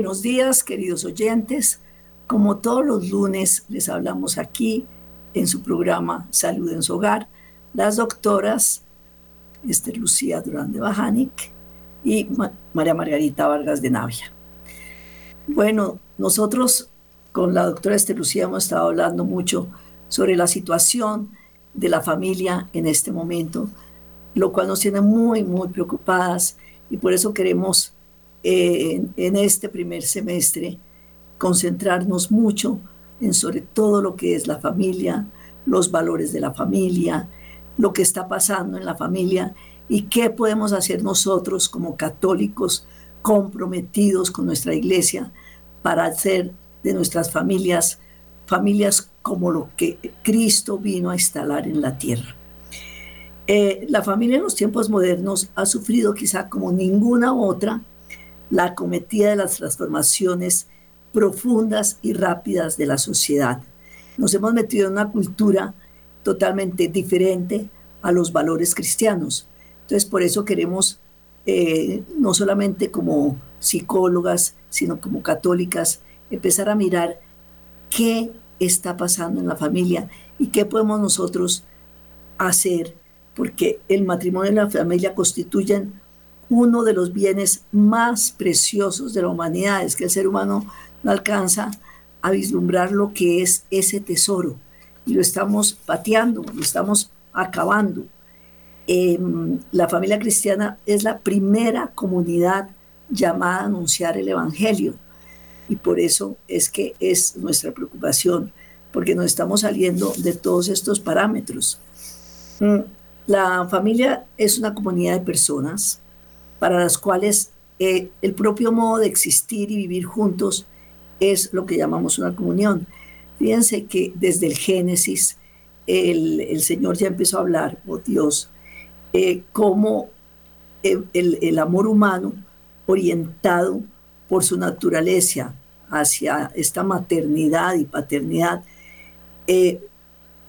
Buenos días, queridos oyentes. Como todos los lunes, les hablamos aquí en su programa Salud en su hogar, las doctoras Esther Lucía Durán de Bajanic y María Margarita Vargas de Navia. Bueno, nosotros con la doctora Esther Lucía hemos estado hablando mucho sobre la situación de la familia en este momento, lo cual nos tiene muy, muy preocupadas y por eso queremos eh, en, este primer semestre concentrarnos mucho en sobre todo lo que es la familia, los valores de la familia, lo que está pasando en la familia y qué podemos hacer nosotros como católicos comprometidos con nuestra iglesia para hacer de nuestras familias familias como lo que Cristo vino a instalar en la tierra. Eh, la familia en los tiempos modernos ha sufrido quizá como ninguna otra la acometida de las transformaciones profundas y rápidas de la sociedad. Nos hemos metido en una cultura totalmente diferente a los valores cristianos. Entonces, por eso queremos, eh, no solamente como psicólogas, sino como católicas, empezar a mirar qué está pasando en la familia y qué podemos nosotros hacer, porque el matrimonio y la familia constituyen uno de los bienes más preciosos de la humanidad. Es que el ser humano no alcanza a vislumbrar lo que es ese tesoro y lo estamos pateando, lo estamos acabando. Em, la familia cristiana es la primera comunidad llamada a anunciar el Evangelio y por eso es que es nuestra preocupación, porque nos estamos saliendo de todos estos parámetros. Mm, la familia es una comunidad de personas para las cuales eh, el propio modo de existir y vivir juntos es lo que llamamos una comunión. Fíjense que desde el Génesis el, Señor ya empezó a hablar, oh Dios, eh, cómo el, el, amor humano orientado por su naturaleza hacia esta maternidad y paternidad, eh,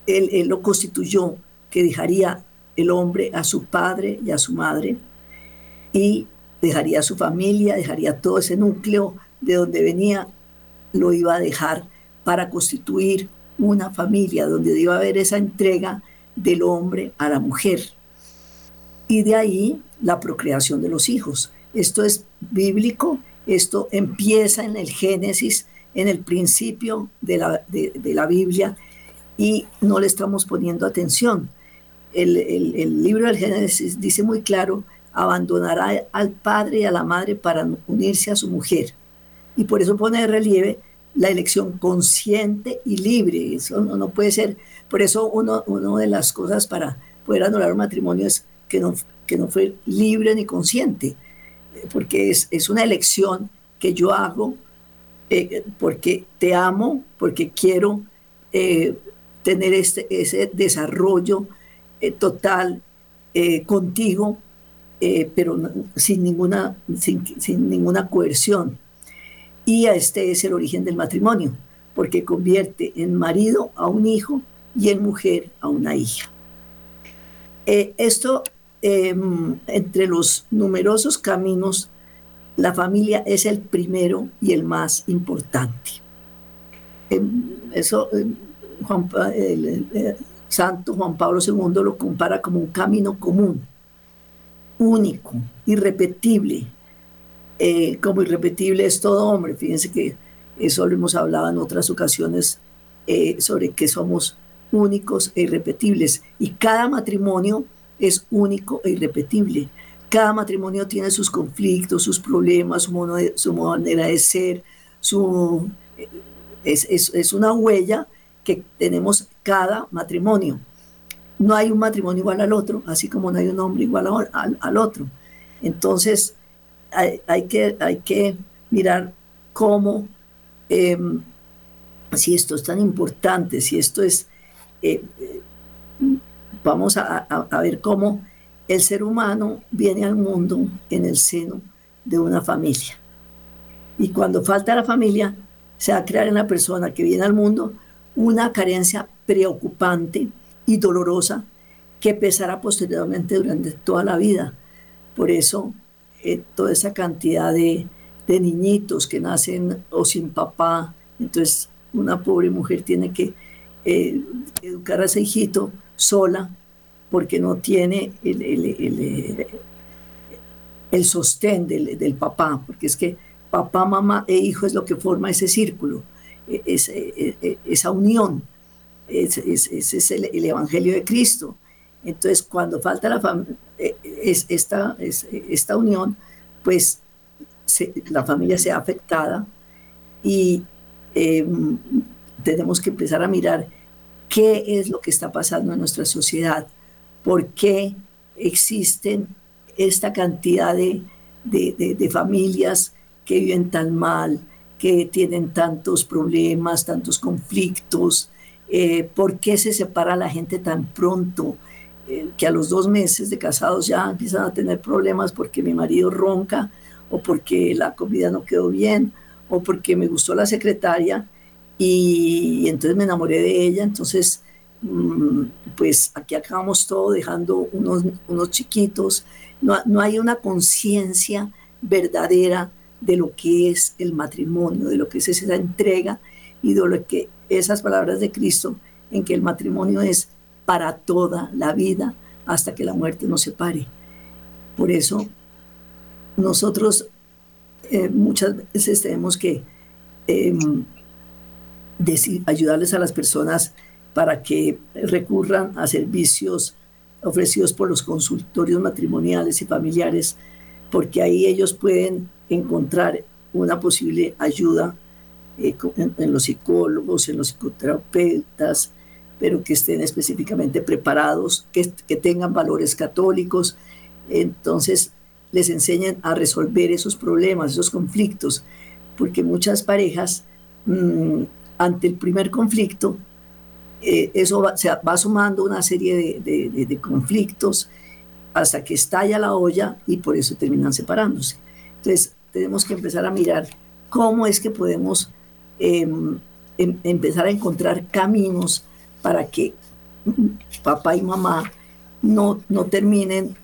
él, lo constituyó, que dejaría el hombre a su padre y a su madre, y dejaría a su familia, dejaría todo ese núcleo de donde venía, lo iba a dejar para constituir una familia donde iba a haber esa entrega del hombre a la mujer. Y de ahí la procreación de los hijos. Esto es bíblico, esto empieza en el Génesis, en el principio de la, de, la Biblia, y no le estamos poniendo atención. El, el, el libro del Génesis dice muy claro abandonará al padre y a la madre para unirse a su mujer. Y por eso pone de relieve la elección consciente y libre. Eso no, puede ser. Por eso uno, una de las cosas para poder anular un matrimonio es que no, que no fue libre ni consciente, porque es, es una elección que yo hago eh, porque te amo, porque quiero eh, tener este, ese desarrollo eh, total contigo eh, pero sin ninguna, sin, ninguna coerción. Y este es el origen del matrimonio, porque convierte en marido a un hijo y en mujer a una hija. Eh, esto, em, entre los numerosos caminos, la familia es el primero y el más importante. Em, eso em, el Santo Juan Pablo II lo compara como un camino común único, irrepetible. Eh, como irrepetible es todo hombre. Fíjense que eso lo hemos hablado en otras ocasiones eh, sobre que somos únicos e irrepetibles. Y cada matrimonio es único e irrepetible. Cada matrimonio tiene sus conflictos, sus problemas, su, manera de ser, su, es, es una huella que tenemos cada matrimonio no hay un matrimonio igual al otro, así como no hay un hombre igual al, otro. Entonces, hay, que, mirar cómo, em, si esto es tan importante, si esto es, eh, vamos a, ver cómo el ser humano viene al mundo en el seno de una familia. Y cuando falta la familia, se va a crear en la persona que viene al mundo una carencia preocupante y dolorosa que pesará posteriormente durante toda la vida. Por eso, eh, toda esa cantidad de, de niñitos que nacen o sin papá. Entonces una pobre mujer tiene que eh, educar a ese hijito sola porque no tiene el, el, el, sostén del, del, papá, porque es que papá, mamá e hijo es lo que forma ese círculo, e, e, e, esa unión. Ese, es el, Evangelio de Cristo. Entonces, cuando falta la es, esta, esta unión, pues la familia se ha afectada y em, tenemos que empezar a mirar qué es lo que está pasando en nuestra sociedad, por qué existen esta cantidad de, de, familias que viven tan mal, que tienen tantos problemas, tantos conflictos, eh, por qué se separa la gente tan pronto, eh, que a los dos meses de casados ya empiezan a tener problemas porque mi marido ronca o porque la comida no quedó bien o porque me gustó la secretaria y, entonces me enamoré de ella, entonces mm, pues aquí acabamos todo dejando unos, unos chiquitos, no, no hay una conciencia verdadera de lo que es el matrimonio, de lo que es esa entrega y de lo que esas palabras de Cristo en que el matrimonio es para toda la vida hasta que la muerte nos separe. Por eso nosotros eh, muchas veces tenemos que em, ayudarles a las personas para que recurran a servicios ofrecidos por los consultorios matrimoniales y familiares, porque ahí ellos pueden encontrar una posible ayuda eh, en, los psicólogos, en los psicoterapeutas, pero que estén específicamente preparados, que, que tengan valores católicos. Entonces, les enseñan a resolver esos problemas, esos conflictos, porque muchas parejas, mm, ante el primer conflicto, eh, eso va, va sumando una serie de, conflictos hasta que estalla la olla y por eso terminan separándose. Entonces, tenemos que empezar a mirar cómo es que podemos em, em, empezar a encontrar caminos para que papá y mamá no, no terminen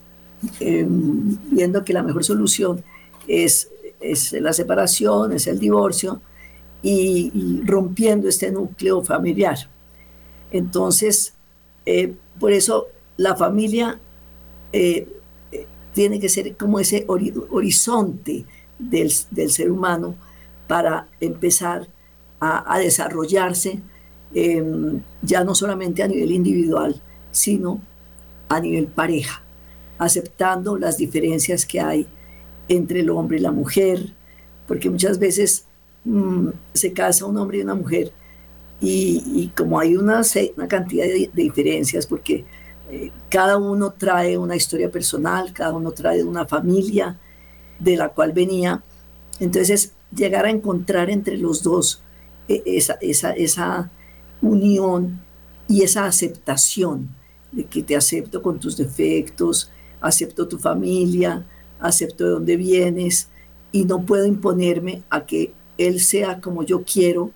Em, viendo que la mejor solución es, es, la separación, es el divorcio y, rompiendo este núcleo familiar. Entonces, eh, por eso la familia eh, tiene que ser como ese horizonte del, del, ser humano para empezar a, desarrollarse em, ya no solamente a nivel individual, sino a nivel pareja aceptando las diferencias que hay entre el hombre y la mujer, porque muchas veces mm, se casa un hombre y una mujer y, como hay una, una cantidad de, diferencias, porque eh, cada uno trae una historia personal, cada uno trae una familia de la cual venía, entonces llegar a encontrar entre los dos esa, esa, esa unión y esa aceptación de que te acepto con tus defectos, acepto tu familia, acepto de dónde vienes y no puedo imponerme a que él sea como yo quiero,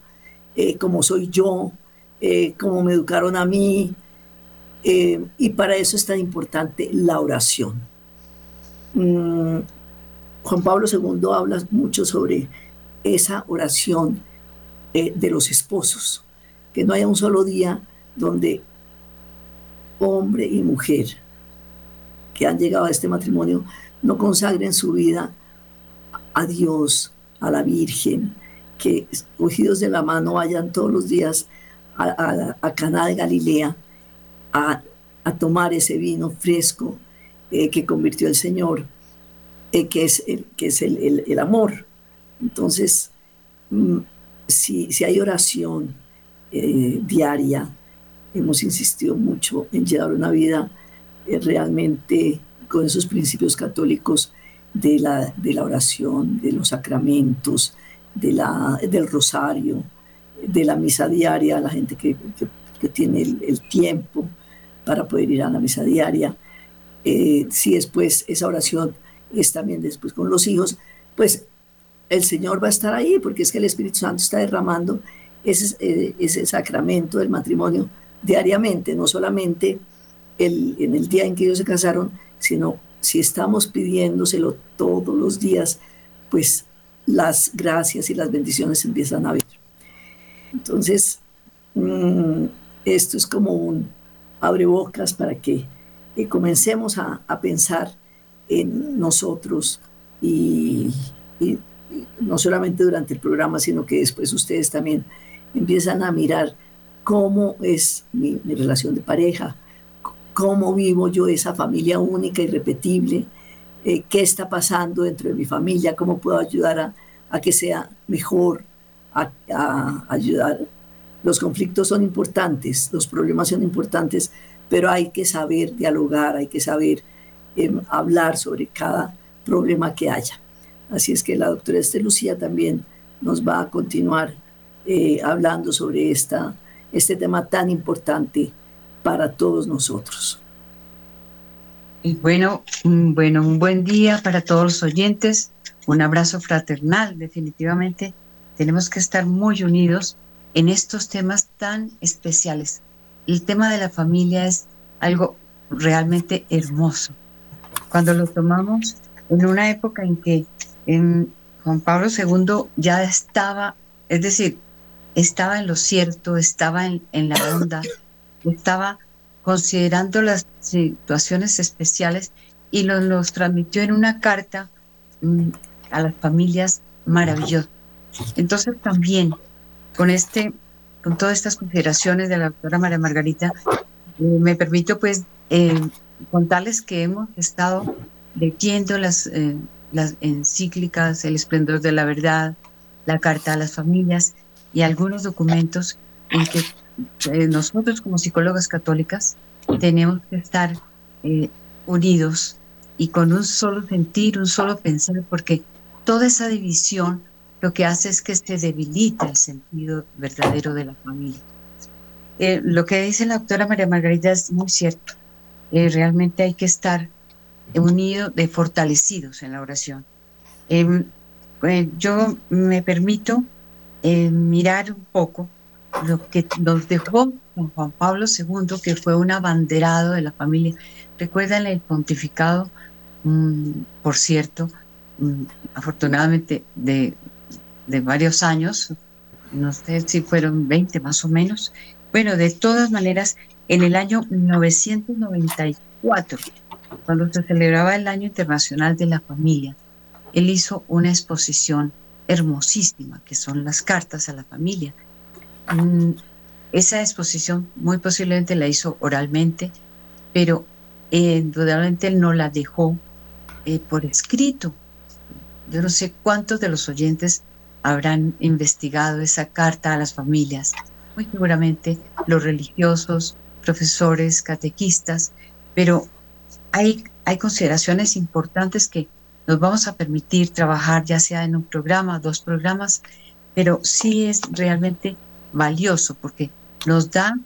eh, como soy yo, eh, como me educaron a mí. Eh, y para eso es tan importante la oración. Mm, Juan Pablo II habla mucho sobre esa oración de los esposos, que no haya un solo día donde hombre y mujer que han llegado a este matrimonio no consagren su vida a Dios, a la Virgen, que cogidos de la mano vayan todos los días a, a, de Galilea a, tomar ese vino fresco eh, que convirtió el Señor, eh, que es, el, que es el, amor. Entonces, mm, si, si, hay oración eh, diaria, hemos insistido mucho en llevar una vida eh, realmente con esos principios católicos de la, de la oración, de los sacramentos, de la, del rosario, de la misa diaria, la gente que, que, tiene el, tiempo para poder ir a la misa diaria. Eh, si después esa oración es también después con los hijos, pues el Señor va a estar ahí, porque es que el Espíritu Santo está derramando ese, eh, ese sacramento del matrimonio diariamente, no solamente en el día en que ellos se casaron, sino si estamos pidiéndoselo todos los días, pues las gracias y las bendiciones empiezan a ver. Entonces, mm, esto es como un abrebocas para que comencemos a, pensar en nosotros y, no solamente durante el programa, sino que después ustedes también empiezan a mirar cómo es mi, relación de pareja, cómo vivo yo esa familia única, irrepetible, eh, qué está pasando dentro de mi familia, cómo puedo ayudar a, que sea mejor, a, a, ayudar. Los conflictos son importantes, los problemas son importantes, pero hay que saber dialogar, hay que saber em, hablar sobre cada problema que haya. Así es que la doctora Este Lucía también nos va a continuar eh, hablando sobre esta, este tema tan importante para todos nosotros. Bueno, bueno, un buen día para todos los oyentes, un abrazo fraternal, definitivamente tenemos que estar muy unidos en estos temas tan especiales. El tema de la familia es algo realmente hermoso. Cuando lo tomamos en una época en que en Juan Pablo II ya estaba, es decir, estaba en lo cierto, estaba en, la onda, estaba considerando las situaciones especiales y los, los transmitió en una carta mm, a las familias maravilloso. Entonces también con este, con todas estas consideraciones de la doctora María Margarita, eh, me permito pues eh, contarles que hemos estado leyendo las, eh, las encíclicas, El esplendor de la verdad, la carta a las familias y algunos documentos en que nosotros como psicólogas católicas tenemos que estar unidos y con un solo sentir, un solo pensar, porque toda esa división lo que hace es que se debilita el sentido verdadero de la familia. Eh, lo que dice la doctora María Margarita es muy cierto. Eh, realmente hay que estar unidos, de fortalecidos en la oración. Em, eh, yo me permito mirar un poco lo que nos dejó Juan Pablo II, que fue un abanderado de la familia. Recuerdan el pontificado, mm, por cierto, mm, afortunadamente de de varios años, no sé si fueron 20 más o menos. Bueno, de todas maneras, en el año 1994, cuando se celebraba el Año Internacional de la Familia, él hizo una exposición hermosísima, que son las cartas a la familia. Mm, esa exposición muy posiblemente la hizo oralmente, pero eh, indudablemente él no la dejó eh, por escrito. Yo no sé cuántos de los oyentes habrán investigado esa carta a las familias, muy seguramente los religiosos, profesores, catequistas, pero hay, hay consideraciones importantes que nos vamos a permitir trabajar ya sea en un programa, dos programas, pero sí es realmente valioso porque nos da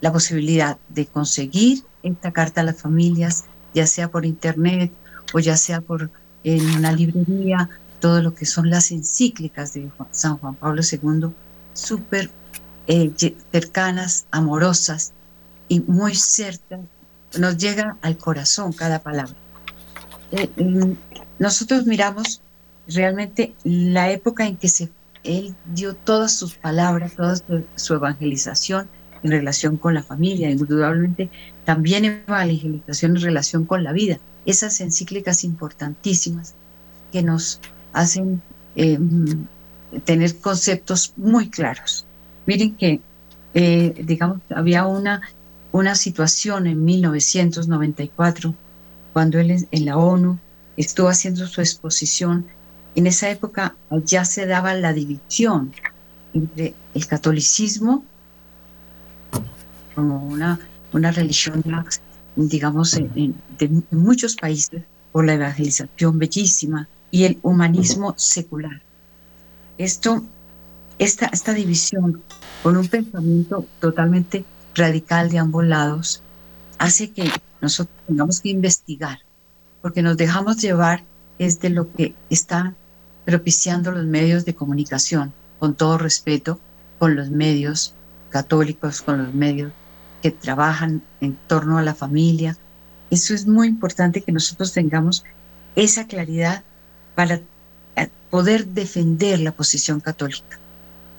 la posibilidad de conseguir esta carta a las familias, ya sea por internet o ya sea por en una librería todo lo que son las encíclicas de San Juan Pablo II, súper eh, cercanas, amorosas y muy cerca, nos llega al corazón cada palabra. Eh, mm, nosotros miramos realmente la época en que se, él dio todas sus palabras, toda su, evangelización en relación con la familia, indudablemente también evangelización en relación con la vida, esas encíclicas importantísimas que nos hacen eh, tener conceptos muy claros. Miren que, eh, digamos, había una, una situación en 1994, cuando él en la ONU estuvo haciendo su exposición. En esa época ya se daba la división entre el catolicismo como una, una religión, digamos, de muchos países, por la evangelización bellísima, y el humanismo secular. Esto, esta, esta división con un pensamiento totalmente radical de ambos lados hace que nosotros tengamos que investigar, porque nos dejamos llevar es de lo que están propiciando los medios de comunicación, con todo respeto, con los medios católicos, con los medios que trabajan en torno a la familia. Eso es muy importante que nosotros tengamos esa claridad para poder defender la posición católica.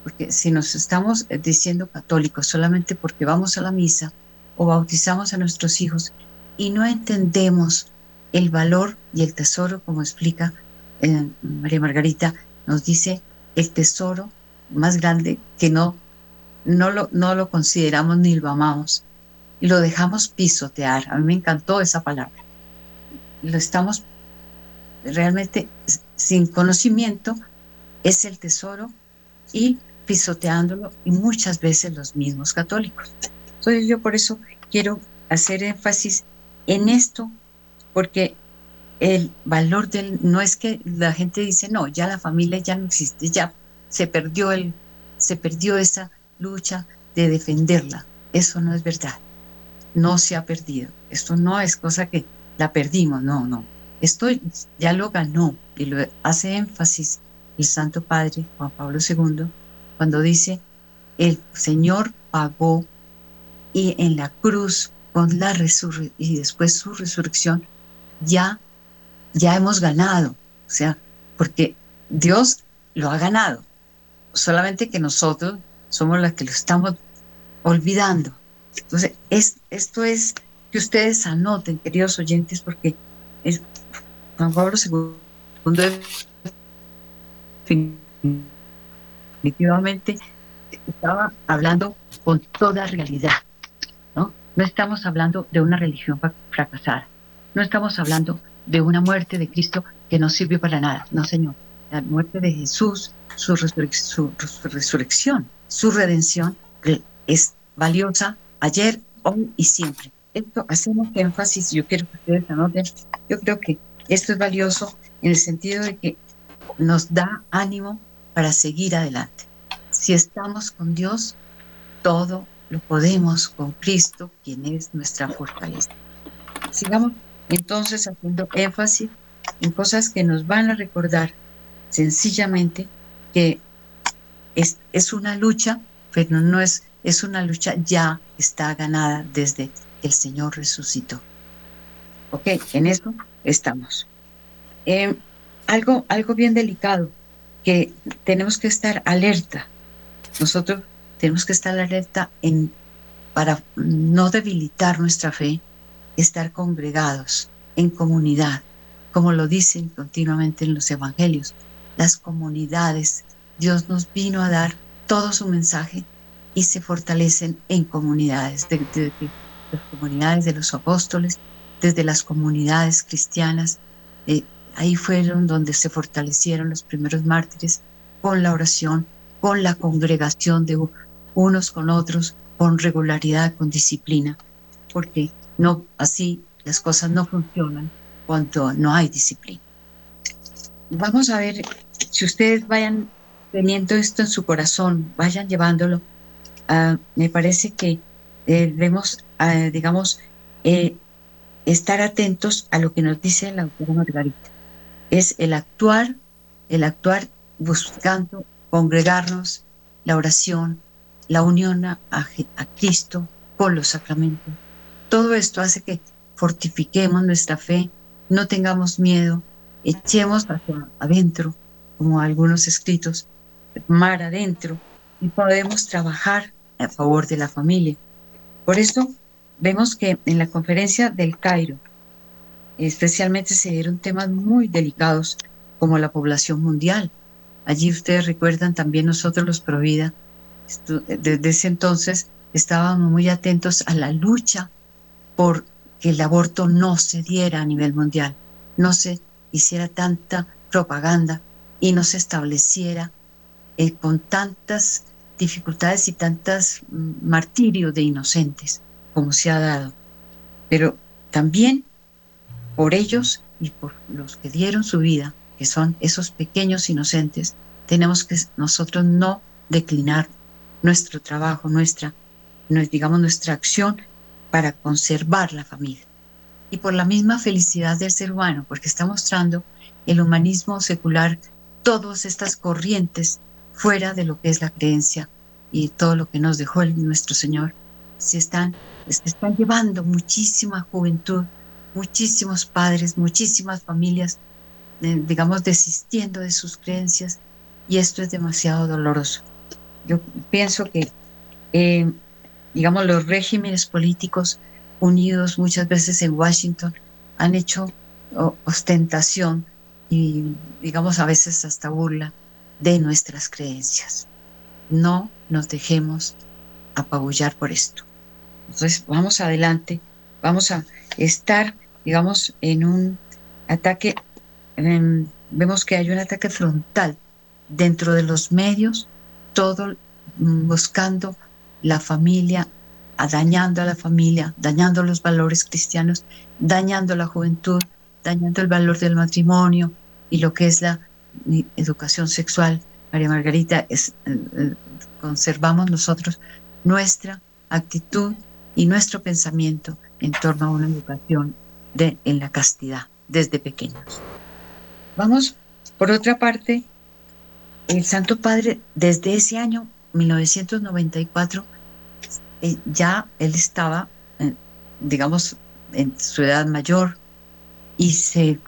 Porque si nos estamos diciendo católicos solamente porque vamos a la misa o bautizamos a nuestros hijos y no entendemos el valor y el tesoro, como explica eh, María Margarita, nos dice el tesoro más grande que no, no, lo, no lo consideramos ni lo amamos y lo dejamos pisotear. A mí me encantó esa palabra. Lo estamos realmente sin conocimiento, es el tesoro y pisoteándolo y muchas veces los mismos católicos. Entonces yo por eso quiero hacer énfasis en esto, porque el valor del, no es que la gente dice, no, ya la familia ya no existe, ya se perdió el, se perdió esa lucha de defenderla. Eso no es verdad. No se ha perdido. Esto no es cosa que la perdimos, no, no. Esto ya lo ganó y lo hace énfasis el Santo Padre Juan Pablo II cuando dice, el Señor pagó y en la cruz con la resurrección y después su resurrección ya ya hemos ganado, o sea, porque Dios lo ha ganado, solamente que nosotros somos las que lo estamos olvidando. Entonces, es, esto es que ustedes anoten, queridos oyentes, porque es, Juan Pablo II definitivamente estaba hablando con toda realidad, ¿no? No estamos hablando de una religión fracasada, no estamos hablando de una muerte de Cristo que no sirvió para nada. No, Señor. La muerte de Jesús, su, resurrección, su redención es valiosa ayer, hoy y siempre. Esto hacemos énfasis, yo quiero que ustedes anoten, yo creo que esto es valioso en el sentido de que nos da ánimo para seguir adelante. Si estamos con Dios, todo lo podemos con Cristo, quien es nuestra fortaleza. Sigamos entonces, haciendo énfasis en cosas que nos van a recordar sencillamente que es, es una lucha, pero no es, es una lucha ya está ganada desde el Señor resucitó. Ok, en eso estamos. Eh, algo, algo bien delicado, que tenemos que estar alerta. Nosotros tenemos que estar alerta en, para no debilitar nuestra fe, estar congregados en comunidad, como lo dicen continuamente en los evangelios. Las comunidades, Dios nos vino a dar todo su mensaje y se fortalecen en comunidades, desde las comunidades de los apóstoles, desde las comunidades cristianas. Eh, ahí fueron donde se fortalecieron los primeros mártires con la oración, con la congregación de unos con otros, con regularidad, con disciplina, porque no, así las cosas no funcionan cuando no hay disciplina. Vamos a ver si ustedes vayan teniendo esto en su corazón, vayan llevándolo. Ah, me parece que eh, debemos, ah, digamos, eh, estar atentos a lo que nos dice la autora Margarita. Es el actuar, el actuar buscando congregarnos, la oración, la unión a Cristo con los sacramentos, todo esto hace que fortifiquemos nuestra fe, no tengamos miedo, echemos hacia adentro, como algunos escritos, mar adentro, y podemos trabajar a favor de la familia. Por eso vemos que en la conferencia del Cairo, especialmente se dieron temas muy delicados como la población mundial. Allí ustedes recuerdan también nosotros los Provida, desde ese entonces estábamos muy atentos a la lucha por que el aborto no se diera a nivel mundial, no se hiciera tanta propaganda y no se estableciera eh, con tantas dificultades y tantas mm, martirios de inocentes como se ha dado. Pero también por ellos y por los que dieron su vida, que son esos pequeños inocentes, tenemos que nosotros no declinar nuestro trabajo, nuestra, digamos, nuestra acción para conservar la familia. Y por la misma felicidad del ser humano, porque está mostrando el humanismo secular, todas estas corrientes fuera de lo que es la creencia y todo lo que nos dejó nuestro Señor, se están, se están llevando muchísima juventud, muchísimos padres, muchísimas familias eh, digamos, desistiendo de sus creencias y esto es demasiado doloroso. Yo pienso que, eh, digamos, los regímenes políticos unidos muchas veces en Washington han hecho ostentación y, digamos, a veces hasta burla de nuestras creencias. No nos dejemos apabullar por esto. Entonces, vamos adelante, vamos a estar, digamos, en un ataque, vemos que hay un ataque frontal dentro de los medios, todo mm, buscando la familia, dañando a la familia, dañando los valores cristianos, dañando la juventud, dañando el valor del matrimonio y lo que es la educación sexual. María Margarita, es, eh, eh, conservamos nosotros nuestra actitud y nuestro pensamiento en torno a una educación de, en la castidad desde pequeños. Vamos, por otra parte, el Santo Padre desde ese año 1994 eh, ya él estaba, eh, digamos, en su edad mayor y se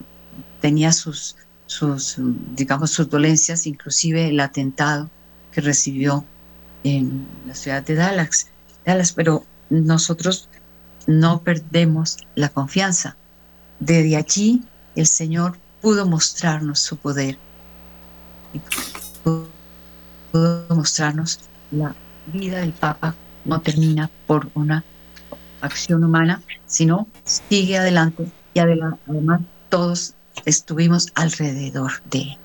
tenía sus, sus, digamos, sus dolencias, inclusive el atentado que recibió en la ciudad de Dallas, Dallas pero nosotros no perdemos la confianza. Desde allí el Señor pudo mostrarnos su poder y pudo mostrarnos la vida del Papa no termina por una acción humana, sino sigue adelante y además todos estuvimos alrededor de él.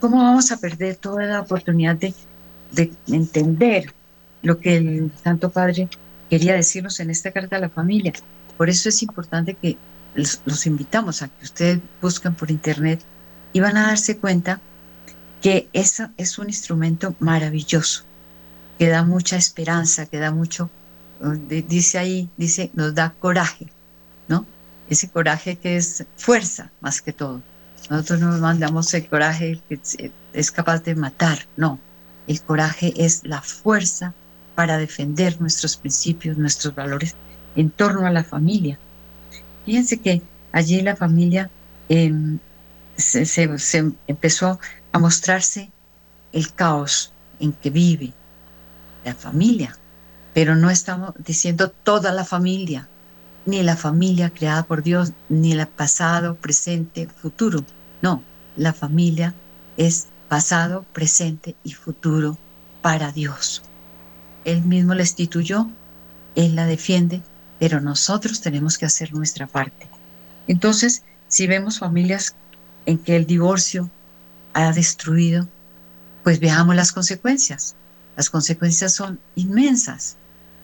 ¿Cómo vamos a perder toda la oportunidad de, de entender lo que el Santo Padre quería decirnos en esta carta a la familia? Por eso es importante que los, invitamos a que ustedes busquen por internet y van a darse cuenta que esa es un instrumento maravilloso que da mucha esperanza, que da mucho, eh, dice ahí, dice, nos da coraje, ¿no? Ese coraje que es fuerza más que todo. Nosotros no mandamos el coraje que es capaz de matar, no. El coraje es la fuerza para defender nuestros principios, nuestros valores en torno a la familia. Fíjense que allí la familia em, se, empezó a mostrarse el caos en que vive, la familia, pero no estamos diciendo toda la familia, ni la familia creada por Dios, ni el pasado, presente, futuro. No, la familia es pasado, presente y futuro para Dios. Él mismo la instituyó, Él la defiende, pero nosotros tenemos que hacer nuestra parte. Entonces, si vemos familias en que el divorcio ha destruido, pues veamos las consecuencias. Las consecuencias son inmensas.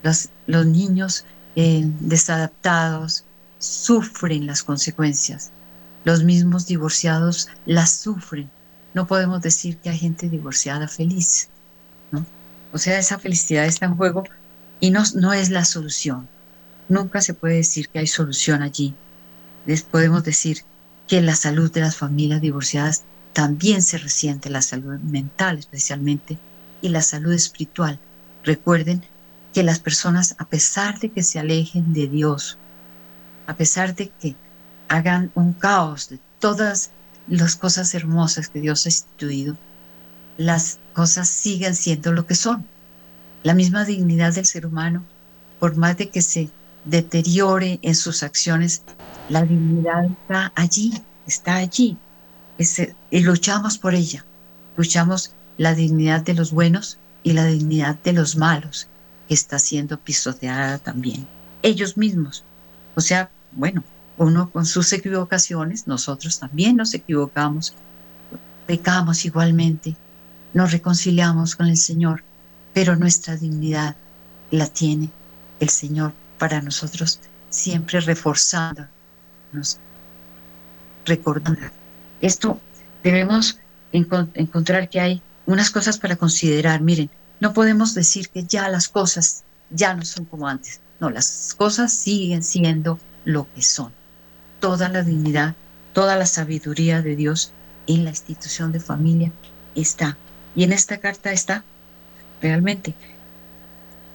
Los, niños eh, desadaptados sufren las consecuencias. Los mismos divorciados las sufren. No podemos decir que hay gente divorciada feliz. O sea, esa felicidad está en juego y no, no es la solución. Nunca se puede decir que hay solución allí. Les podemos decir que la salud de las familias divorciadas también se resiente, la salud mental especialmente, y la salud espiritual. Recuerden que las personas, a pesar de que se alejen de Dios, a pesar de que hagan un caos de todas las cosas hermosas que Dios ha instituido, las cosas siguen siendo lo que son. La misma dignidad del ser humano, por más de que se deteriore en sus acciones, la dignidad está allí, está allí. y luchamos por ella. Luchamos la dignidad de los buenos y la dignidad de los malos, que está siendo pisoteada también. Ellos mismos. O sea, bueno, uno con sus equivocaciones, nosotros también nos equivocamos, pecamos igualmente, nos reconciliamos con el Señor, pero nuestra dignidad la tiene el Señor para nosotros, siempre reforzándonos, recordando. Esto debemos encontrar que hay unas cosas para considerar. Miren, no podemos decir que ya las cosas ya no son como antes. No, las cosas siguen siendo lo que son. Toda la dignidad, toda la sabiduría de Dios en la institución de familia está. Y en esta carta está realmente.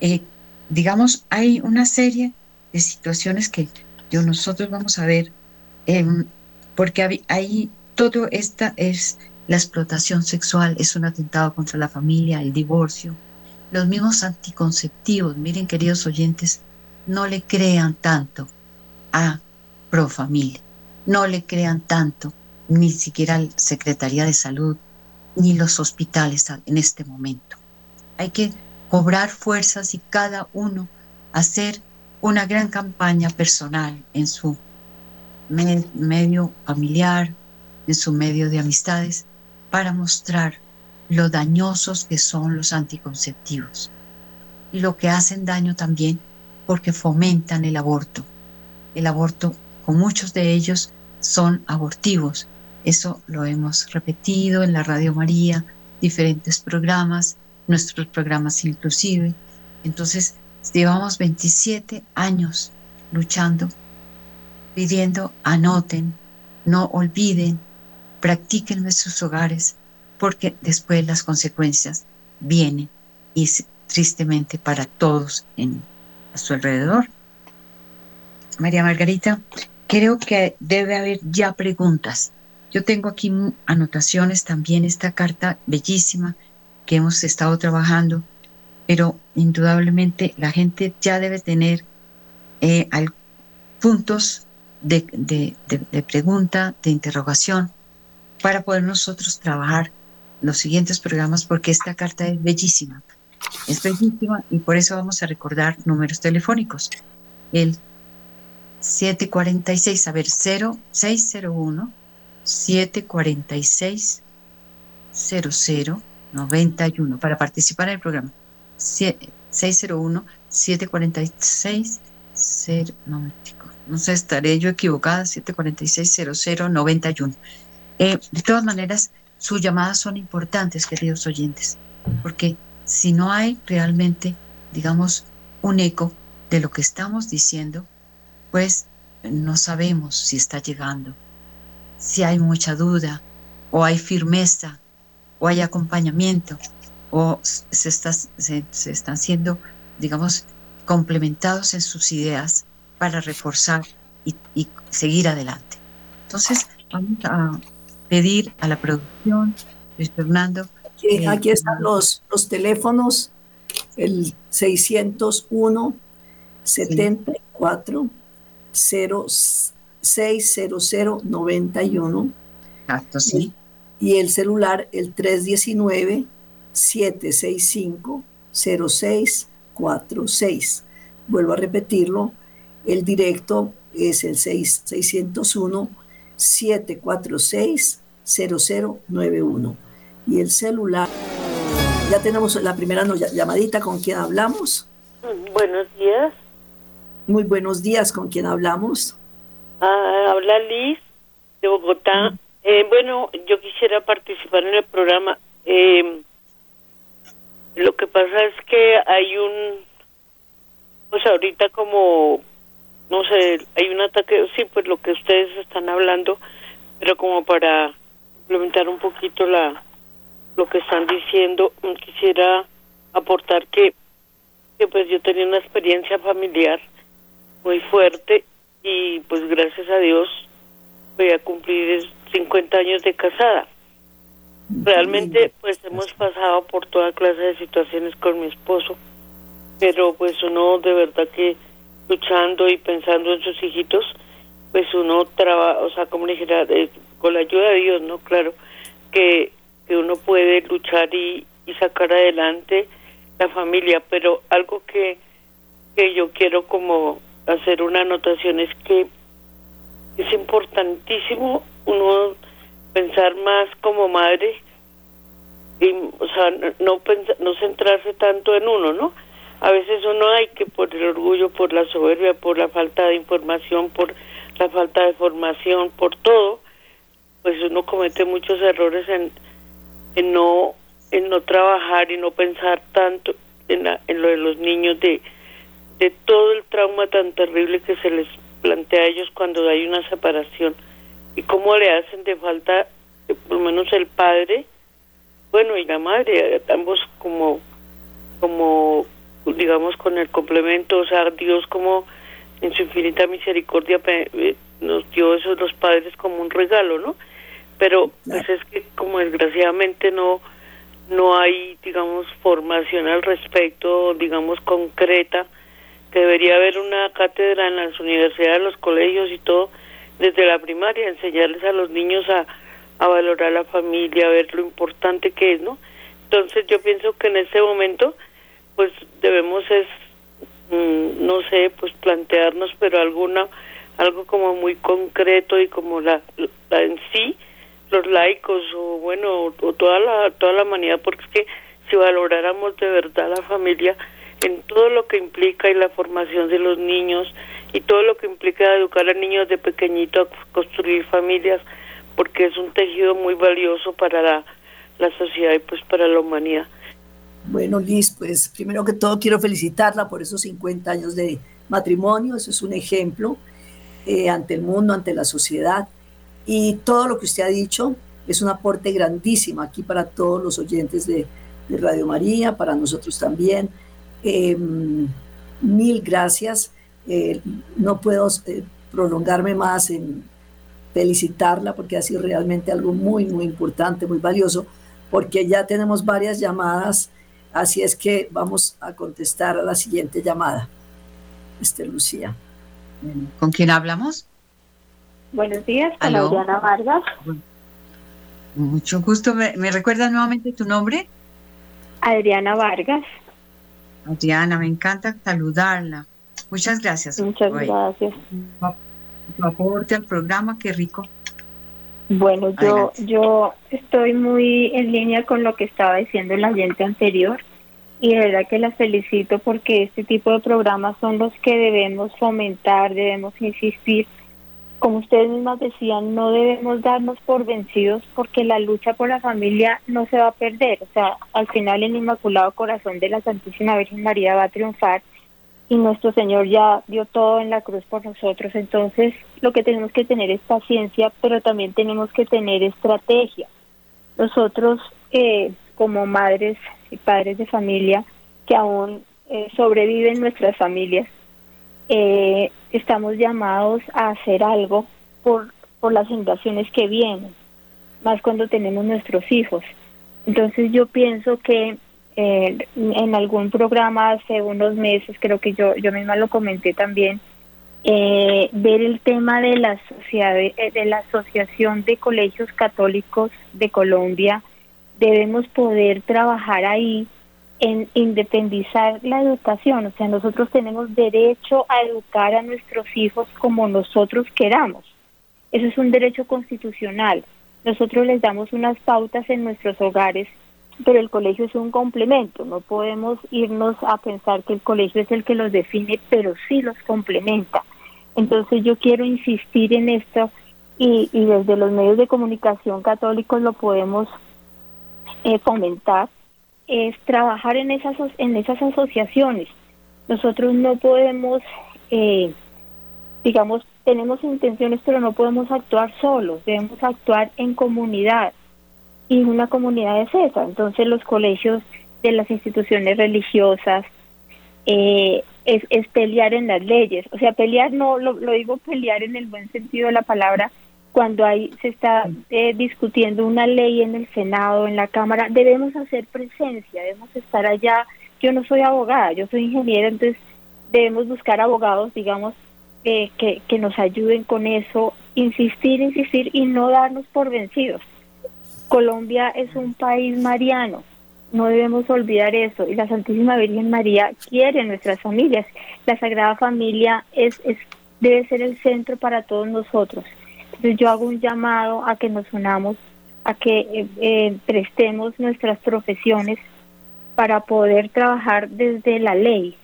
Eh, digamos, hay una serie de situaciones que yo, nosotros vamos a ver, em, porque hay todo esta es la explotación sexual, es un atentado contra la familia, el divorcio, los mismos anticonceptivos. Miren, queridos oyentes, no le crean tanto a Profamilia, no le crean tanto ni siquiera la Secretaría de Salud ni los hospitales en este momento. Hay que cobrar fuerzas y cada uno hacer una gran campaña personal en su medio familiar, en su medio de amistades, para mostrar lo dañosos que son los anticonceptivos y lo que hacen daño también porque fomentan el aborto. El aborto, con muchos de ellos, son abortivos. Eso lo hemos repetido en la Radio María, diferentes programas, nuestros programas inclusive. Entonces, llevamos 27 años luchando, pidiendo, anoten, no olviden, practiquen en sus hogares, porque después las consecuencias vienen y tristemente para todos en, a su alrededor. María Margarita, creo que debe haber ya preguntas. Yo tengo aquí anotaciones también, esta carta bellísima que hemos estado trabajando, pero indudablemente la gente ya debe tener eh, puntos de, de pregunta, de interrogación, para poder nosotros trabajar los siguientes programas porque esta carta es bellísima. Es bellísima y por eso vamos a recordar números telefónicos. El 746, a ver, 0601 746 0091 para participar en el programa. 601 746 0, no, no sé, estaré yo equivocada, 746 0091. Eh, de todas maneras, sus llamadas son importantes, queridos oyentes, porque si no hay realmente, digamos, un eco de lo que estamos diciendo, pues no sabemos si está llegando, si hay mucha duda, o hay firmeza, o hay acompañamiento, o se, se están siendo, digamos, complementados en sus ideas para reforzar y, y seguir adelante. Entonces, vamos a pedir a la producción, Luis Fernando. Aquí, están los, los teléfonos, el 601 74 0600 91. Exacto, sí. Y, el celular, el 319 765 0646. Vuelvo a repetirlo, el directo es el 6, 601 746-0091. Y el celular, ya tenemos la primera llamadita con quien hablamos. Buenos días. Muy buenos días, ¿con quién hablamos? Ah, habla Liz de Bogotá. Eh, bueno, yo quisiera participar en el programa. Eh, lo que pasa es que hay un, pues ahorita como no sé, hay un ataque, sí, pues lo que ustedes están hablando, pero como para implementar un poquito la lo que están diciendo, quisiera aportar que, que pues yo tenía una experiencia familiar muy fuerte y pues gracias a Dios voy a cumplir 50 años de casada. Realmente pues hemos pasado por toda clase de situaciones con mi esposo, pero pues uno de verdad que luchando y pensando en sus hijitos, pues uno trabaja, o sea, como le dijera, eh, con la ayuda de Dios, ¿no? Claro, que, que uno puede luchar y, y sacar adelante la familia, pero algo que, que yo quiero como hacer una anotación es que es importantísimo uno pensar más como madre y o sea no no centrarse tanto en uno no a veces uno hay que por el orgullo, por la soberbia, por la falta de información, por la falta de formación, por todo, pues uno comete muchos errores en, en no en no trabajar y no pensar tanto en, en lo de los niños de de todo el trauma tan terrible que se les plantea a ellos cuando hay una separación y cómo le hacen de falta eh, por lo menos el padre bueno y la madre ambos como como digamos, con el complemento, o sea, Dios como en su infinita misericordia eh, nos dio esos los padres como un regalo, ¿no? pero pues es que como desgraciadamente no no hay digamos formación al respecto digamos concreta debería haber una cátedra en las universidades los colegios y todo desde la primaria enseñarles a los niños a, a valorar la familia a ver lo importante que es no entonces yo pienso que en este momento pues debemos es mm, no sé pues plantearnos pero alguna algo como muy concreto y como la, la en sí los laicos o bueno o toda la toda la humanidad porque es que si valoráramos de verdad la familia en todo lo que implica y la formación de los niños y todo lo que implica educar a niños de pequeñito a construir familias porque es un tejido muy valioso para la, sociedad y pues para la humanidad. Bueno, Liz, pues primero que todo quiero felicitarla por esos 50 años de matrimonio, eso es un ejemplo eh, ante el mundo, ante la sociedad y todo lo que usted ha dicho es un aporte grandísimo aquí para todos los oyentes de, Radio María, para nosotros también. Em, mil gracias. Eh, no puedo eh, prolongarme más en felicitarla porque ha sido realmente algo muy, muy importante, muy valioso, porque ya tenemos varias llamadas, así es que vamos a contestar a la siguiente llamada. Este, Lucía. ¿Con quién hablamos? Buenos días, con Adriana Vargas. Mucho gusto. ¿Me, ¿Me recuerdas nuevamente tu nombre? Adriana Vargas. Adriana, me encanta saludarla. Muchas gracias. Muchas gracias. Tu aporte al programa, qué rico. Bueno, yo, yo estoy muy en línea con lo que estaba diciendo el oyente anterior y de verdad que la felicito porque este tipo de programas son los que debemos fomentar, debemos insistir como ustedes mismas decían, no debemos darnos por vencidos porque la lucha por la familia no se va a perder. O sea, al final el Inmaculado Corazón de la Santísima Virgen María va a triunfar y nuestro Señor ya dio todo en la cruz por nosotros. Entonces, lo que tenemos que tener es paciencia, pero también tenemos que tener estrategia. Nosotros, eh, como madres y padres de familia, que aún eh, sobreviven nuestras familias, eh, estamos llamados a hacer algo por, por las generaciones que vienen, más cuando tenemos nuestros hijos. Entonces yo pienso que eh, en algún programa hace unos meses, creo que yo, yo misma lo comenté también, eh, ver el tema de la sociedad, de, de la Asociación de Colegios Católicos de Colombia, debemos poder trabajar ahí en independizar la educación, o sea, nosotros tenemos derecho a educar a nuestros hijos como nosotros queramos. Eso es un derecho constitucional. Nosotros les damos unas pautas en nuestros hogares, pero el colegio es un complemento. No podemos irnos a pensar que el colegio es el que los define, pero sí los complementa. Entonces yo quiero insistir en esto y, y desde los medios de comunicación católicos lo podemos eh, fomentar es trabajar en esas, en esas asociaciones. Nosotros no podemos, eh, digamos, tenemos intenciones, pero no podemos actuar solos, debemos actuar en comunidad. Y una comunidad es esa. Entonces los colegios de las instituciones religiosas eh, es, es pelear en las leyes. O sea, pelear no, lo, lo digo pelear en el buen sentido de la palabra, cuando hay, se está eh, discutiendo una ley en el Senado, en la Cámara, debemos hacer presencia, debemos estar allá. Yo no soy abogada, yo soy ingeniera, entonces debemos buscar abogados, digamos, eh, que, que nos ayuden con eso, insistir, insistir y no darnos por vencidos. Colombia es un país mariano, no debemos olvidar eso. Y la Santísima Virgen María quiere nuestras familias. La Sagrada Familia es, es debe ser el centro para todos nosotros. Entonces yo hago un llamado a que nos unamos, a que eh, eh, prestemos nuestras profesiones para poder trabajar desde la ley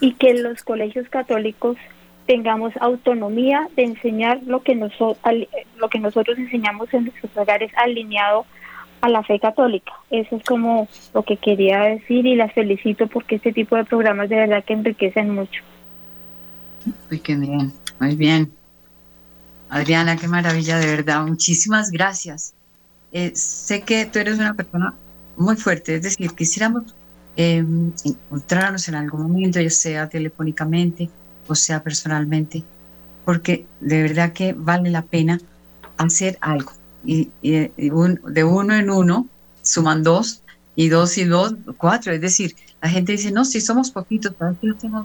y que los colegios católicos tengamos autonomía de enseñar lo que, nosotros lo que nosotros enseñamos en nuestros hogares alineado a la fe católica. Eso es como lo que quería decir y las felicito porque este tipo de programas de verdad que enriquecen mucho. Muy bien, muy bien. Adriana, qué maravilla, de verdad. Muchísimas gracias. Eh, sé que tú eres una persona muy fuerte, es decir, quisiéramos eh, encontrarnos en algún momento, ya sea telefónicamente o sea personalmente, porque de verdad que vale la pena hacer algo. y, de uno en uno suman dos y dos y dos, cuatro. Es decir, la gente dice, no, si somos poquitos,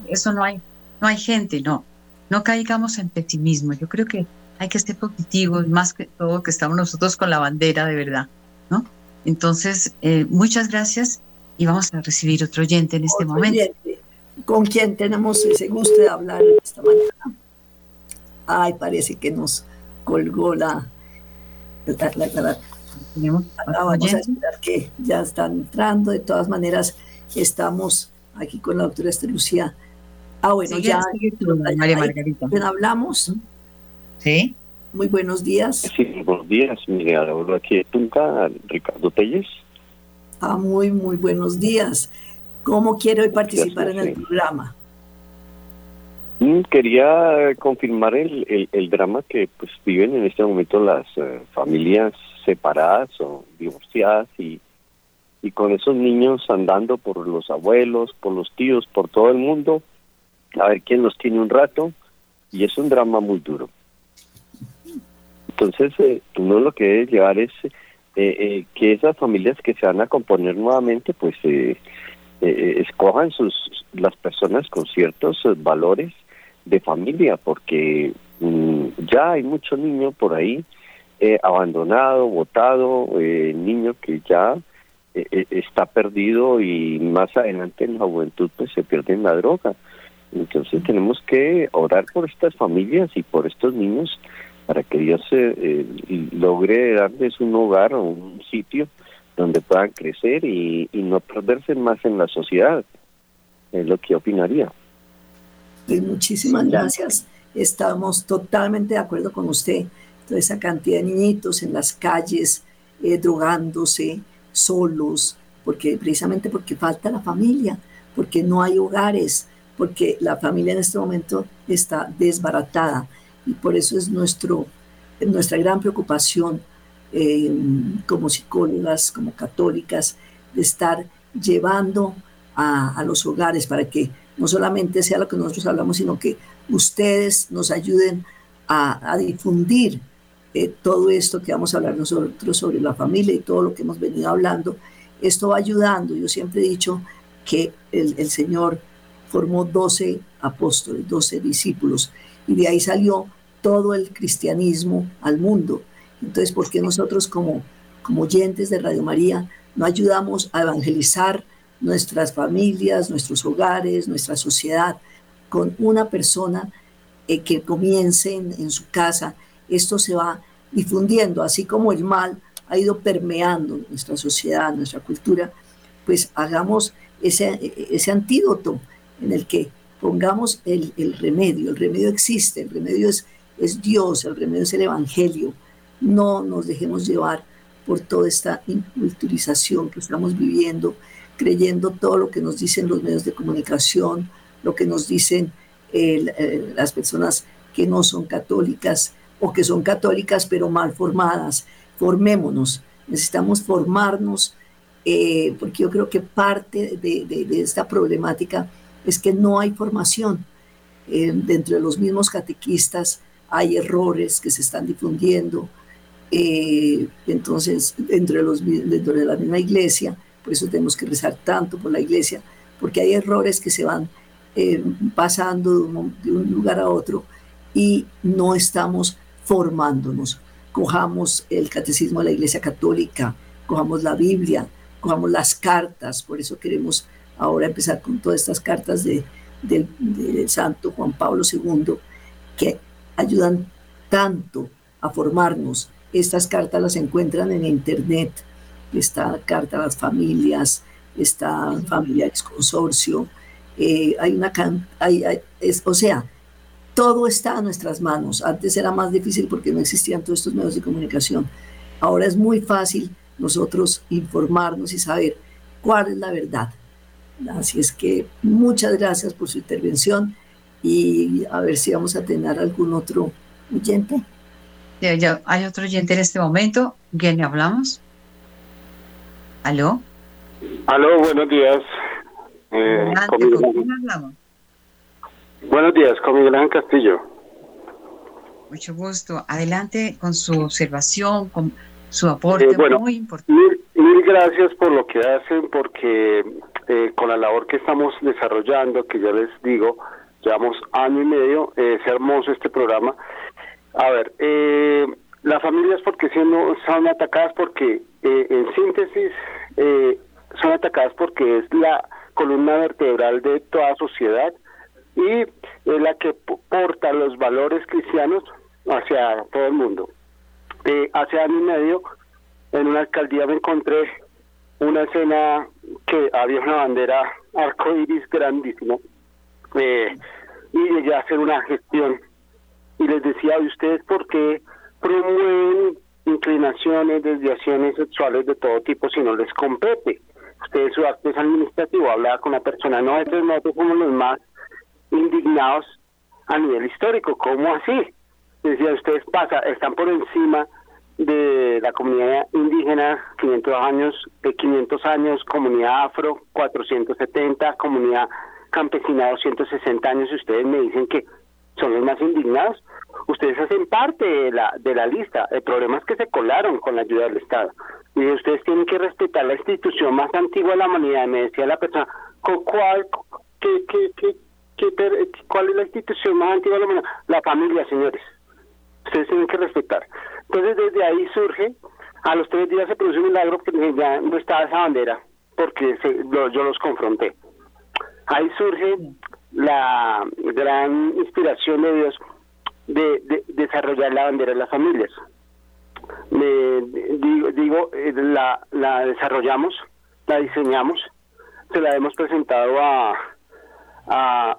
eso no hay, no hay gente, no. No caigamos en pesimismo. Yo creo que hay que ser positivos, más que todo que estamos nosotros con la bandera de verdad, ¿no? Entonces, eh, muchas gracias y vamos a recibir otro oyente en este momento. ¿Con quién tenemos ese gusto de hablar esta mañana? Ay, parece que nos colgó la... vamos a esperar que ya están entrando. De todas maneras, estamos aquí con la doctora Estelucía. Ah, bueno, ya. María Margarita. hablamos? Sí. Muy buenos días. Sí, buenos días. Mire, hablo aquí de Tunca, Ricardo Telles. Ah, muy, muy buenos días. ¿Cómo quiere hoy participar en el programa? Mm, quería confirmar el, el, drama que pues viven en este momento las eh, familias separadas o divorciadas y, y con esos niños andando por los abuelos, por los tíos, por todo el mundo, a ver quién los tiene un rato y es un drama muy duro. Entonces, eh, uno lo que debe llevar es eh, eh, que esas familias que se van a componer nuevamente, pues escojan sus las personas con ciertos valores de familia, porque mm, ya hay mucho niño por ahí abandonado, votado, niño que ya está perdido y más adelante en la juventud pues se pierde en la droga. Entonces tenemos que orar por estas familias y por estos niños para que Dios eh, logre darles un hogar o un sitio donde puedan crecer y, no perderse más en la sociedad. Es lo que opinaría. Pues muchísimas gracias. Estamos totalmente de acuerdo con usted. Toda esa cantidad de niñitos en las calles, eh, drogándose, solos, porque precisamente porque falta la familia, porque no hay hogares, porque la familia en este momento está desbaratada y por eso es nuestro, nuestra gran preocupación eh, como psicólogas, como católicas, de estar llevando a, los hogares para que no solamente sea lo que nosotros hablamos, sino que ustedes nos ayuden a, difundir eh, todo esto que vamos a hablar nosotros sobre la familia y todo lo que hemos venido hablando. Esto va ayudando. Yo siempre he dicho que el, el Señor formó 12 apóstoles, 12 discípulos, y de ahí salió todo el cristianismo al mundo. Entonces, ¿por qué nosotros como, como oyentes de Radio María no ayudamos a evangelizar nuestras familias, nuestros hogares, nuestra sociedad con una persona eh, que comience en, su casa? Esto se va difundiendo, así como el mal ha ido permeando nuestra sociedad, nuestra cultura, pues hagamos ese, ese antídoto en el que pongamos el, el remedio. El remedio existe, el remedio es es Dios, el remedio es el Evangelio. No nos dejemos llevar por toda esta inculturización que estamos viviendo, creyendo todo lo que nos dicen los medios de comunicación, lo que nos dicen eh, las personas que no son católicas o que son católicas pero mal formadas. Formémonos, necesitamos formarnos eh, porque yo creo que parte de, esta problemática es que no hay formación eh, dentro de los mismos catequistas hay errores que se están difundiendo. Eh, entonces, dentro de, los, dentro de la misma iglesia, por eso tenemos que rezar tanto por la iglesia, porque hay errores que se van eh, pasando de un, de un, lugar a otro y no estamos formándonos. Cojamos el catecismo de la iglesia católica, cojamos la Biblia, cojamos las cartas, por eso queremos ahora empezar con todas estas cartas de, del, del santo Juan Pablo II, que ayudan tanto a formarnos. Estas cartas las encuentran en internet. Esta carta a las familias, esta familia ex consorcio. Eh, hay una hay, es, o sea, todo está a nuestras manos. Antes era más difícil porque no existían todos estos medios de comunicación. Ahora es muy fácil nosotros informarnos y saber cuál es la verdad. Así es que muchas gracias por su intervención y a ver si vamos a tener algún otro oyente. Ya, hay otro oyente en este momento. ¿Quién le hablamos? ¿Aló? Aló, buenos días. Eh, ¿con, quién hablamos? Buenos días, con Miguel Ángel Castillo. Mucho gusto. Adelante con su observación, con su aporte eh, muy importante. Mil, gracias por lo que hacen, porque eh, con la labor que estamos desarrollando, que ya les digo, llevamos año y medio, es hermoso este programa. A ver, eh, las familias porque siendo, son atacadas porque, en síntesis, son atacadas porque es la columna vertebral de toda sociedad y es la que porta los valores cristianos hacia todo el mundo. Eh, hace año y medio en una alcaldía me encontré una escena que había una bandera arcoíris grandísima eh, y llegué a hacer una gestión y les decía a ustedes por qué promueven inclinaciones, desviaciones sexuales de todo tipo si no les compete. Ustedes su acto es administrativo, hablaba con la persona, no, entonces nosotros somos los más indignados a nivel histórico, ¿cómo así? Decía, ustedes pasa, están por encima de la comunidad indígena 500 años, de 500 años, comunidad afro 470, comunidad campesina 260 años y ustedes me dicen que son los más indignados. Ustedes hacen parte de la de la lista. El problema es que se colaron con la ayuda del Estado. Y ustedes tienen que respetar la institución más antigua de la humanidad. Me decía la persona, ¿cuál, qué, qué, qué, ¿Cuál es la institución más antigua de la humanidad? La familia, señores. Ustedes tienen que respetar. Entonces, desde ahí surge, a los tres días se produce un milagro porque ya no estaba esa bandera, porque yo los confronté. Ahí surge la gran inspiración de Dios de, desarrollar la bandera de las familias. Me, digo, digo eh, la, la desarrollamos, la diseñamos, se la hemos presentado a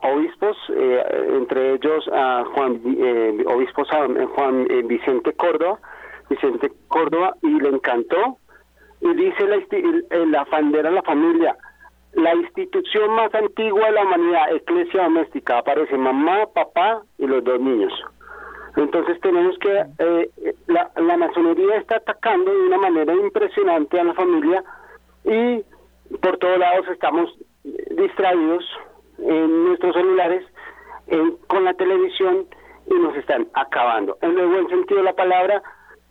obispos, eh, entre ellos a Juan, eh, obispos a Juan eh, Vicente Córdoba, Vicente Córdoba, y le encantó. Y dice la, la bandera la familia, la institución más antigua de la humanidad, iglesia doméstica, aparece mamá, papá y los dos niños. Entonces tenemos que, eh, la, masonería está atacando de una manera impresionante a la familia y por todos lados estamos distraídos en nuestros celulares, con la televisión y nos están acabando. En el buen sentido de la palabra,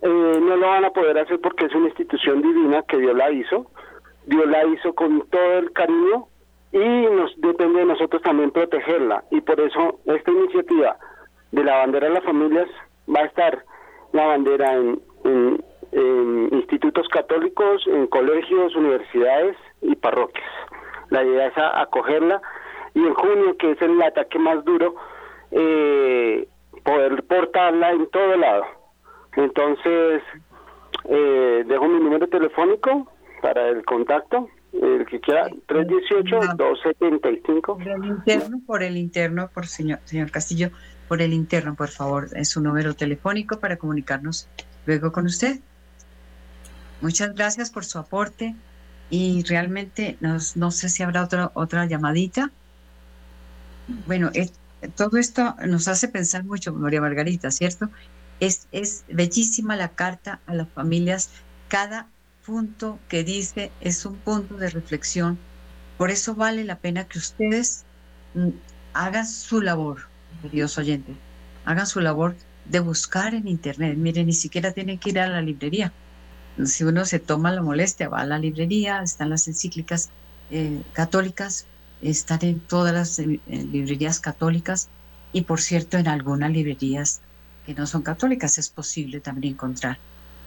eh, no lo van a poder hacer porque es una institución divina que Dios la hizo. Dios la hizo con todo el cariño y nos depende de nosotros también protegerla. Y por eso esta iniciativa de la bandera de las familias va a estar la bandera en, en institutos católicos, en colegios, universidades y parroquias. La idea es acogerla y en junio, que es el ataque más duro, eh, poder portarla en todo lado. Entonces, eh, dejo mi número telefónico para el contacto, el que quiera, 318-275. Por el interno, por el interno, por señor, señor Castillo, por el interno, por favor, es su número telefónico para comunicarnos luego con usted. Muchas gracias por su aporte y realmente nos, no sé si habrá otra otra llamadita. Bueno, todo esto nos hace pensar mucho, María Margarita, ¿cierto? Es, es bellísima la carta a las familias. Cada punto que dice es un punto de reflexión. Por eso vale la pena que ustedes mm, hagan su labor, queridos oyentes, hagan su labor de buscar en Internet. Miren, ni siquiera tienen que ir a la librería. Si uno se toma la molestia, va a la librería, están las encíclicas eh, católicas, están en todas las eh, librerías católicas y por cierto en algunas librerías que no son católicas es posible también encontrar.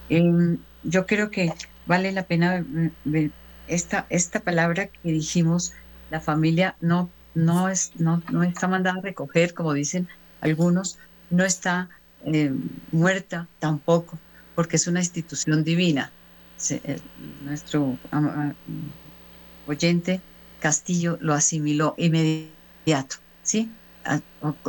Em, yo creo que vale la pena ver esta, esta palabra que dijimos, la familia no, no, es, no, no está mandada a recoger, como dicen algunos, no está eh, muerta tampoco, porque es una institución divina. Eh, nuestro oyente Castillo lo asimiló inmediato, ¿sí? Ah,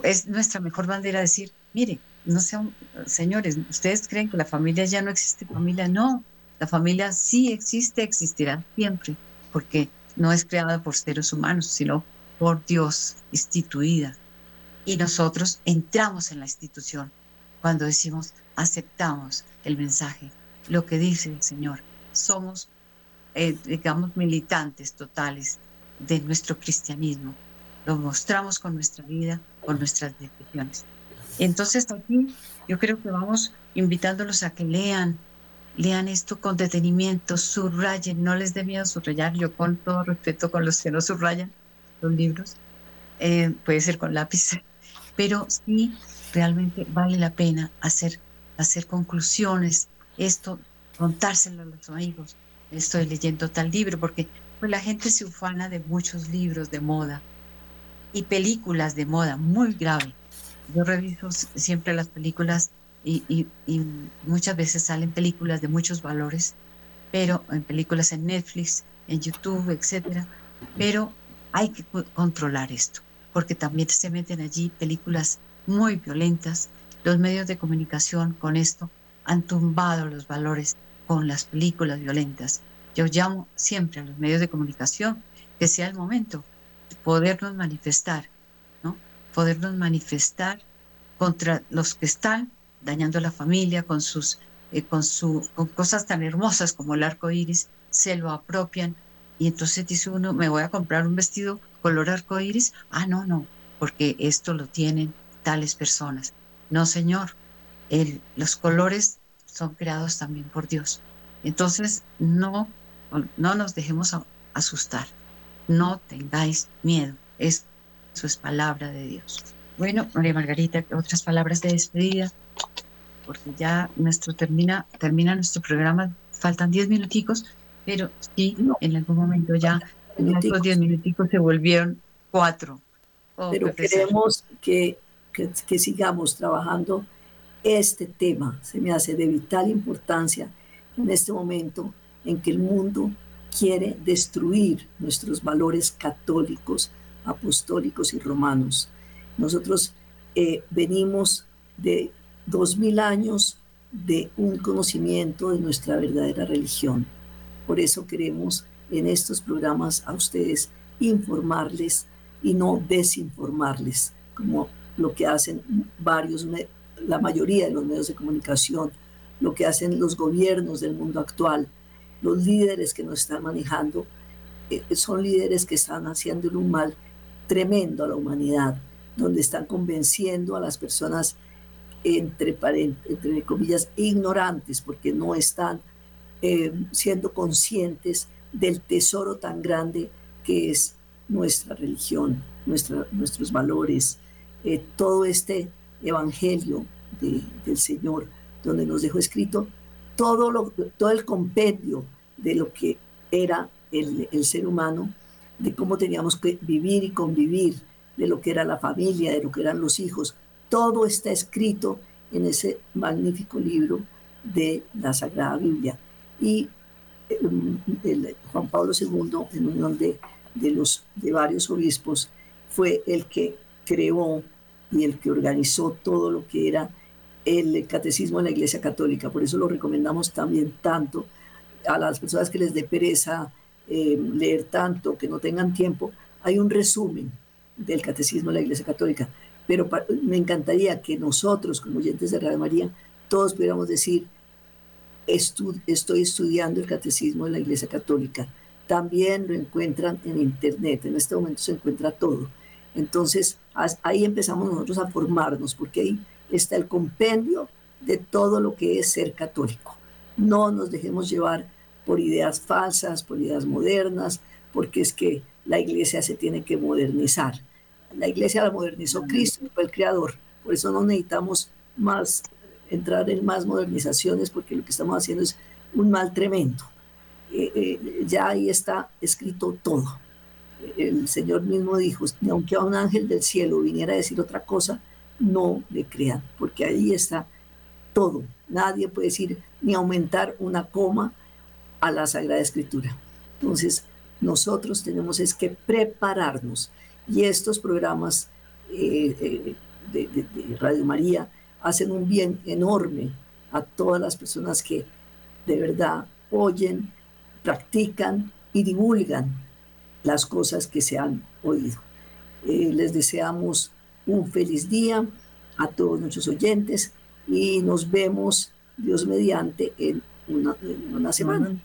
es nuestra mejor bandera decir, mire, no sean, señores, ¿ustedes creen que la familia ya no existe? Familia, no, la familia sí existe, existirá siempre, porque no es creada por seres humanos, sino por Dios, instituida. Y nosotros entramos en la institución cuando decimos, aceptamos el mensaje, lo que dice el Señor. Somos, eh, digamos, militantes totales de nuestro cristianismo. Lo mostramos con nuestra vida, con nuestras decisiones. Entonces aquí yo creo que vamos invitándolos a que lean, lean esto con detenimiento, subrayen, no les dé miedo subrayar, yo con todo respeto con los que no subrayan los libros, eh, puede ser con lápiz, pero sí realmente vale la pena hacer, hacer conclusiones, esto, contárselo a los amigos, estoy leyendo tal libro, porque pues la gente se ufana de muchos libros de moda y películas de moda, muy grave. Yo reviso siempre las películas y, muchas veces salen películas de muchos valores, pero en películas en Netflix, en YouTube, etcétera. Pero hay que controlar esto, porque también se meten allí películas muy violentas. Los medios de comunicación con esto han tumbado los valores con las películas violentas. Yo llamo siempre a los medios de comunicación que sea el momento de podernos manifestar, ¿no? Podernos manifestar contra los que están dañando a la familia con sus eh, con su con cosas tan hermosas como el arco iris, se lo apropian y entonces dice uno, me voy a comprar un vestido color arco iris. Ah, no, no, porque esto lo tienen tales personas. No, señor, el, los colores son creados también por Dios. Entonces, no, no nos dejemos asustar. No tengáis miedo. Eso es palabra de Dios. Bueno, María Margarita, otras palabras de despedida, porque ya nuestro termina, termina nuestro programa, faltan diez minuticos, pero sí, en algún momento ya estos diez minuticos se volvieron cuatro. Oh, pero queremos que, que sigamos trabajando este tema se me hace de vital importancia en este momento en que el mundo quiere destruir nuestros valores católicos, apostólicos y romanos. Nosotros eh, venimos de dos mil años de un conocimiento de nuestra verdadera religión. Por eso queremos en estos programas a ustedes informarles y no desinformarles, como lo que hacen varios la mayoría de los medios de comunicación, lo que hacen los gobiernos del mundo actual, los líderes que nos están manejando, eh, son líderes que están haciendo un mal tremendo a la humanidad, donde están convenciendo a las personas, entre, entre comillas, ignorantes, porque no están eh, siendo conscientes del tesoro tan grande que es nuestra religión, nuestra, nuestros valores, eh, todo este evangelio del Señor, donde nos dejó escrito todo, lo, todo el compendio de lo que era el, el ser humano, de cómo teníamos que vivir y convivir, de lo que era la familia, de lo que eran los hijos. Todo está escrito en ese magnífico libro de la Sagrada Biblia. Y em, Juan Pablo II, en unión de, de, los, de varios obispos, fue el que creó y el que organizó todo lo que era el catecismo de la Iglesia Católica. Por eso lo recomendamos también tanto a las personas que les dé pereza eh, leer tanto, que no tengan tiempo. Hay un resumen del catecismo de la Iglesia Católica, pero me encantaría que nosotros, como oyentes de Radio María, todos pudiéramos decir, estoy estudiando el catecismo de la Iglesia Católica. También lo encuentran en Internet, en este momento se encuentra todo entonces ahí empezamos nosotros a formarnos, porque ahí está el compendio de todo lo que es ser católico. No nos dejemos llevar por ideas falsas, por ideas modernas, porque es que la iglesia se tiene que modernizar. La iglesia la modernizó Cristo, fue el creador. Por eso no necesitamos más entrar en más modernizaciones, porque lo que estamos haciendo es un mal tremendo. Eh, eh, ya ahí está escrito todo el Señor mismo dijo, ni aunque a un ángel del cielo viniera a decir otra cosa, no le crean, porque ahí está todo. Nadie puede decir ni aumentar una coma a la Sagrada Escritura. Entonces, nosotros tenemos es que prepararnos. Y estos programas eh, eh, de, de Radio María hacen un bien enorme a todas las personas que de verdad oyen, practican y divulgan las cosas que se han oído. Eh, les deseamos un feliz día a todos nuestros oyentes y nos vemos, Dios mediante, en una, semana.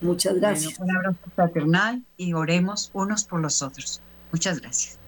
Muchas gracias. un abrazo fraternal y oremos unos por los otros. Muchas gracias.